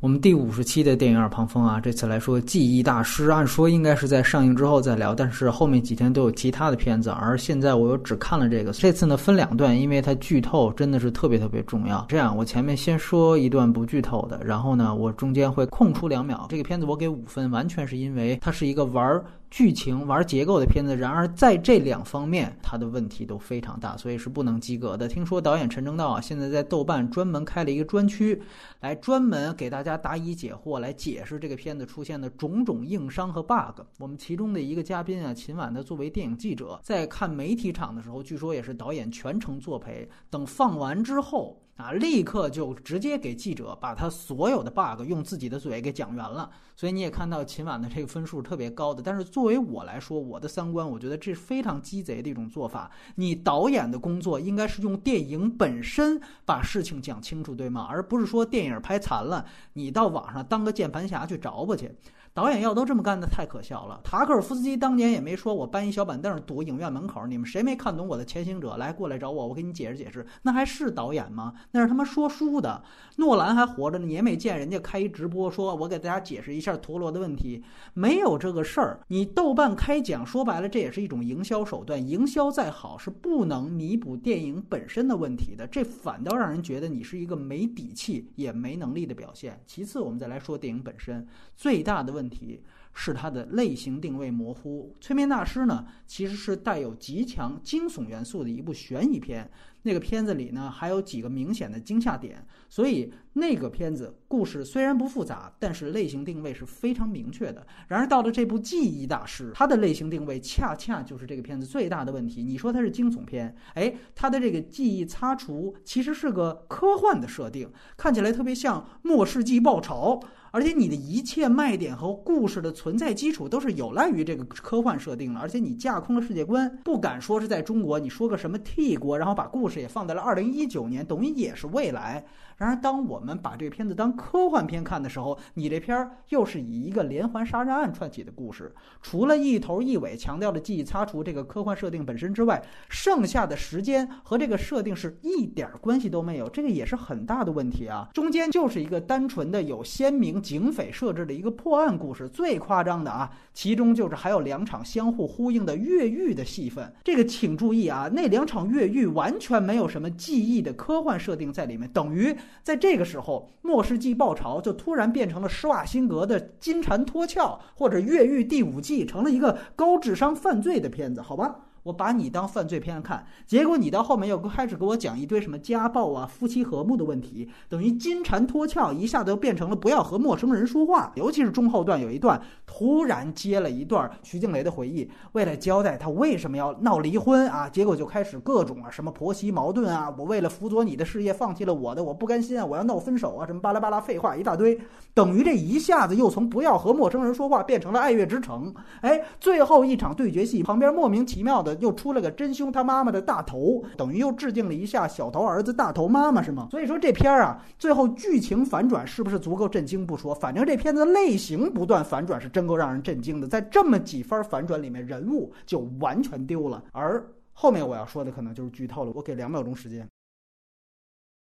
我们第五十期的电影耳旁风啊，这次来说《记忆大师》，按说应该是在上映之后再聊，但是后面几天都有其他的片子，而现在我又只看了这个。这次呢分两段，因为它剧透真的是特别特别重要。这样，我前面先说一段不剧透的，然后呢，我中间会空出两秒。这个片子我给五分，完全是因为它是一个玩。剧情玩结构的片子，然而在这两方面，它的问题都非常大，所以是不能及格的。听说导演陈正道啊，现在在豆瓣专门开了一个专区，来专门给大家答疑解惑，来解释这个片子出现的种种硬伤和 bug。我们其中的一个嘉宾啊，秦晚，他作为电影记者，在看媒体场的时候，据说也是导演全程作陪。等放完之后。啊！立刻就直接给记者把他所有的 bug 用自己的嘴给讲圆了，所以你也看到秦晚的这个分数特别高的。但是作为我来说，我的三观，我觉得这是非常鸡贼的一种做法。你导演的工作应该是用电影本身把事情讲清楚，对吗？而不是说电影拍残了，你到网上当个键盘侠去找吧去。导演要都这么干的太可笑了。塔克尔夫斯基当年也没说，我搬一小板凳堵影院门口，你们谁没看懂我的《前行者》？来过来找我，我给你解释解释。那还是导演吗？那是他妈说书的。诺兰还活着呢，你也没见人家开一直播，说我给大家解释一下陀螺的问题，没有这个事儿。你豆瓣开讲，说白了这也是一种营销手段。营销再好是不能弥补电影本身的问题的，这反倒让人觉得你是一个没底气也没能力的表现。其次，我们再来说电影本身最大的问。问题是它的类型定位模糊。催眠大师呢，其实是带有极强惊悚元素的一部悬疑片。那个片子里呢，还有几个明显的惊吓点，所以那个片子故事虽然不复杂，但是类型定位是非常明确的。然而到了这部《记忆大师》，它的类型定位恰恰就是这个片子最大的问题。你说它是惊悚片，哎，它的这个记忆擦除其实是个科幻的设定，看起来特别像《末世纪爆潮》。而且你的一切卖点和故事的存在基础都是有赖于这个科幻设定的，而且你架空了世界观，不敢说是在中国，你说个什么 T 国，然后把故事事也放在了二零一九年，等于也是未来。然而，当我们把这片子当科幻片看的时候，你这片儿又是以一个连环杀人案串起的故事，除了一头一尾强调了记忆擦除这个科幻设定本身之外，剩下的时间和这个设定是一点关系都没有，这个也是很大的问题啊。中间就是一个单纯的有鲜明警匪设置的一个破案故事，最夸张的啊，其中就是还有两场相互呼应的越狱的戏份。这个请注意啊，那两场越狱完全没有什么记忆的科幻设定在里面，等于。在这个时候，《末世纪爆潮》就突然变成了施瓦辛格的金蝉脱壳，或者《越狱》第五季成了一个高智商犯罪的片子，好吧？我把你当犯罪片看，结果你到后面又开始给我讲一堆什么家暴啊、夫妻和睦的问题，等于金蝉脱壳，一下子又变成了不要和陌生人说话。尤其是中后段有一段，突然接了一段徐静蕾的回忆，为了交代他为什么要闹离婚啊，结果就开始各种啊什么婆媳矛盾啊，我为了辅佐你的事业放弃了我的，我不甘心啊，我要闹分手啊，什么巴拉巴拉废话一大堆，等于这一下子又从不要和陌生人说话变成了爱乐之城。哎，最后一场对决戏旁边莫名其妙的。又出了个真凶他妈妈的大头，等于又致敬了一下小头儿子大头妈妈是吗？所以说这片儿啊，最后剧情反转是不是足够震惊不说，反正这片子类型不断反转是真够让人震惊的。在这么几番反转里面，人物就完全丢了。而后面我要说的可能就是剧透了，我给两秒钟时间。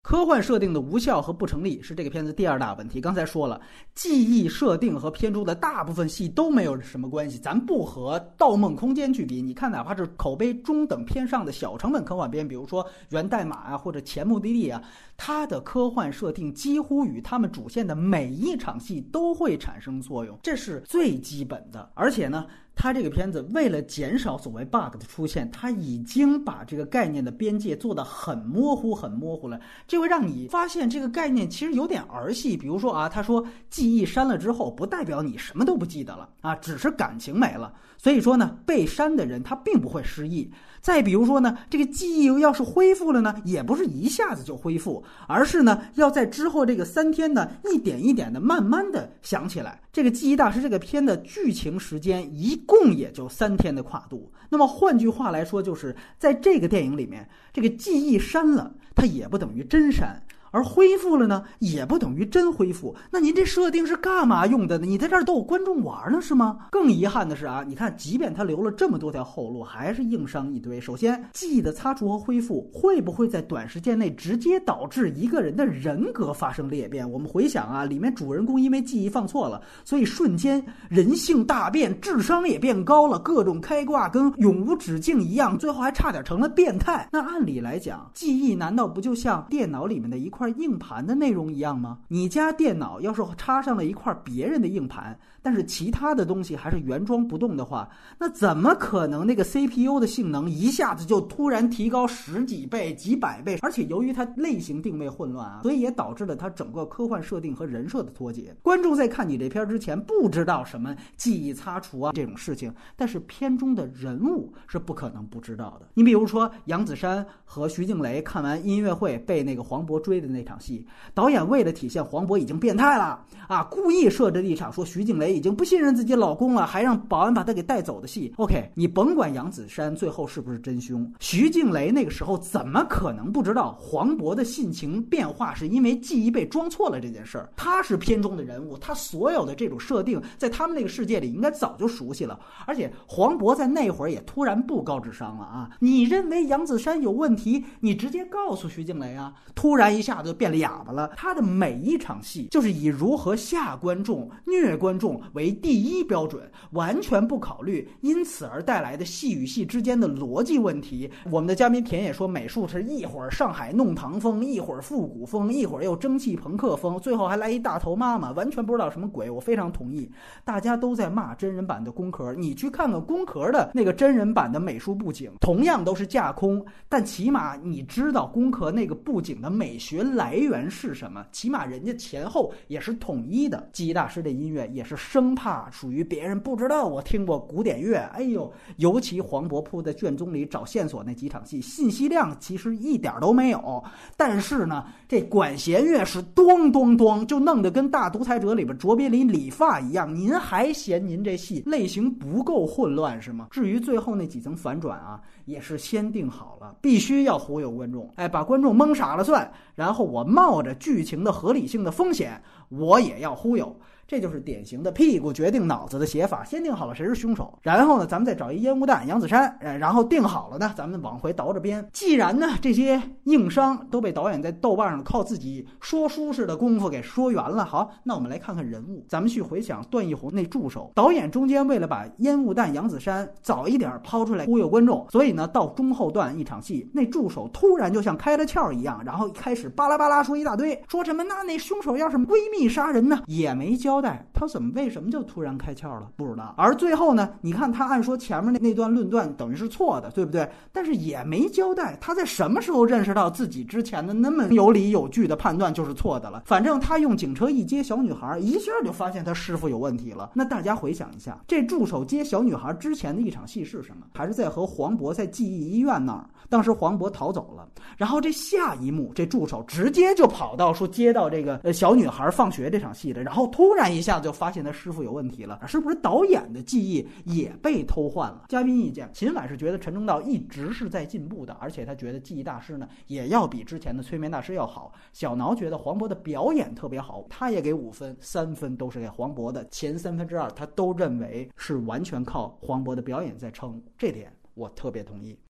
科幻设定的无效和不成立是这个片子第二大问题。刚才说了，记忆设定和片中的大部分戏都没有什么关系。咱不和《盗梦空间》去比，你看，哪怕是口碑中等偏上的小成本科幻片，比如说《源代码》啊，或者《前目的地》啊，它的科幻设定几乎与他们主线的每一场戏都会产生作用，这是最基本的。而且呢。他这个片子为了减少所谓 bug 的出现，他已经把这个概念的边界做得很模糊、很模糊了。这会让你发现这个概念其实有点儿戏。比如说啊，他说记忆删了之后，不代表你什么都不记得了啊，只是感情没了。所以说呢，被删的人他并不会失忆。再比如说呢，这个记忆要是恢复了呢，也不是一下子就恢复，而是呢要在之后这个三天呢，一点一点的慢慢的想起来。这个记忆大师这个片的剧情时间一共也就三天的跨度。那么换句话来说，就是在这个电影里面，这个记忆删了，它也不等于真删。而恢复了呢，也不等于真恢复。那您这设定是干嘛用的呢？你在这儿逗观众玩呢是吗？更遗憾的是啊，你看，即便他留了这么多条后路，还是硬伤一堆。首先，记忆的擦除和恢复会不会在短时间内直接导致一个人的人格发生裂变？我们回想啊，里面主人公因为记忆放错了，所以瞬间人性大变，智商也变高了，各种开挂跟永无止境一样，最后还差点成了变态。那按理来讲，记忆难道不就像电脑里面的一块块硬盘的内容一样吗？你家电脑要是插上了一块别人的硬盘，但是其他的东西还是原装不动的话，那怎么可能那个 CPU 的性能一下子就突然提高十几倍、几百倍？而且由于它类型定位混乱啊，所以也导致了它整个科幻设定和人设的脱节。观众在看你这片之前不知道什么记忆擦除啊这种事情，但是片中的人物是不可能不知道的。你比如说杨子姗和徐静蕾看完音乐会被那个黄渤追的那场戏，导演为了体现黄渤已经变态了啊，故意设置了一场说徐静蕾已经不信任自己老公了，还让保安把他给带走的戏。OK，你甭管杨子姗最后是不是真凶，徐静蕾那个时候怎么可能不知道黄渤的性情变化是因为记忆被装错了这件事儿？他是片中的人物，他所有的这种设定在他们那个世界里应该早就熟悉了。而且黄渤在那会儿也突然不高智商了啊！你认为杨子姗有问题，你直接告诉徐静蕾啊！突然一下就变了哑巴了。他的每一场戏就是以如何吓观众、虐观众为第一标准，完全不考虑因此而带来的戏与戏之间的逻辑问题。我们的嘉宾田野说，美术是一会儿上海弄堂风，一会儿复古风，一会儿又蒸汽朋克风，最后还来一大头妈妈，完全不知道什么鬼。我非常同意，大家都在骂真人版的宫壳，你去看看宫壳的那个真人版的美术布景，同样都是架空，但起码你知道宫壳那个布景的美学来源是什么，起码人家前后也是统一的。记忆大师的音乐也是生怕属于别人不知道我听过古典乐，哎呦，尤其黄渤铺在卷宗里找线索那几场戏，信息量其实一点都没有，但是呢，这管弦乐是咚咚咚，就弄得跟大独裁者里边卓别林理发一样。您还嫌您这戏类型不够混乱是吗？至于最后那几层反转啊，也是先定好了，必须要忽悠观众，哎，把观众蒙傻了算，然后我冒着剧情的合理性的风险，我也要忽悠。这就是典型的屁股决定脑子的写法，先定好了谁是凶手，然后呢，咱们再找一烟雾弹杨子姗，然后定好了呢，咱们往回倒着编。既然呢这些硬伤都被导演在豆瓣上靠自己说书似的功夫给说圆了，好，那我们来看看人物，咱们去回想段奕宏那助手，导演中间为了把烟雾弹杨子姗早一点抛出来忽悠观众，所以呢到中后段一场戏，那助手突然就像开了窍一样，然后开始巴拉巴拉说一大堆，说什么那那凶手要是闺蜜杀人呢，也没交。他怎么为什么就突然开窍了？不知道。而最后呢？你看他按说前面那那段论断等于是错的，对不对？但是也没交代他在什么时候认识到自己之前的那么有理有据的判断就是错的了。反正他用警车一接小女孩，一下就发现他师傅有问题了。那大家回想一下，这助手接小女孩之前的一场戏是什么？还是在和黄渤在记忆医院那儿？当时黄渤逃走了，然后这下一幕，这助手直接就跑到说接到这个呃小女孩放学这场戏的，然后突然一下子就发现他师傅有问题了，是不是导演的记忆也被偷换了？嘉宾意见，秦晚是觉得陈正道一直是在进步的，而且他觉得记忆大师呢也要比之前的催眠大师要好。小挠觉得黄渤的表演特别好，他也给五分，三分都是给黄渤的，前三分之二他都认为是完全靠黄渤的表演在撑，这点我特别同意。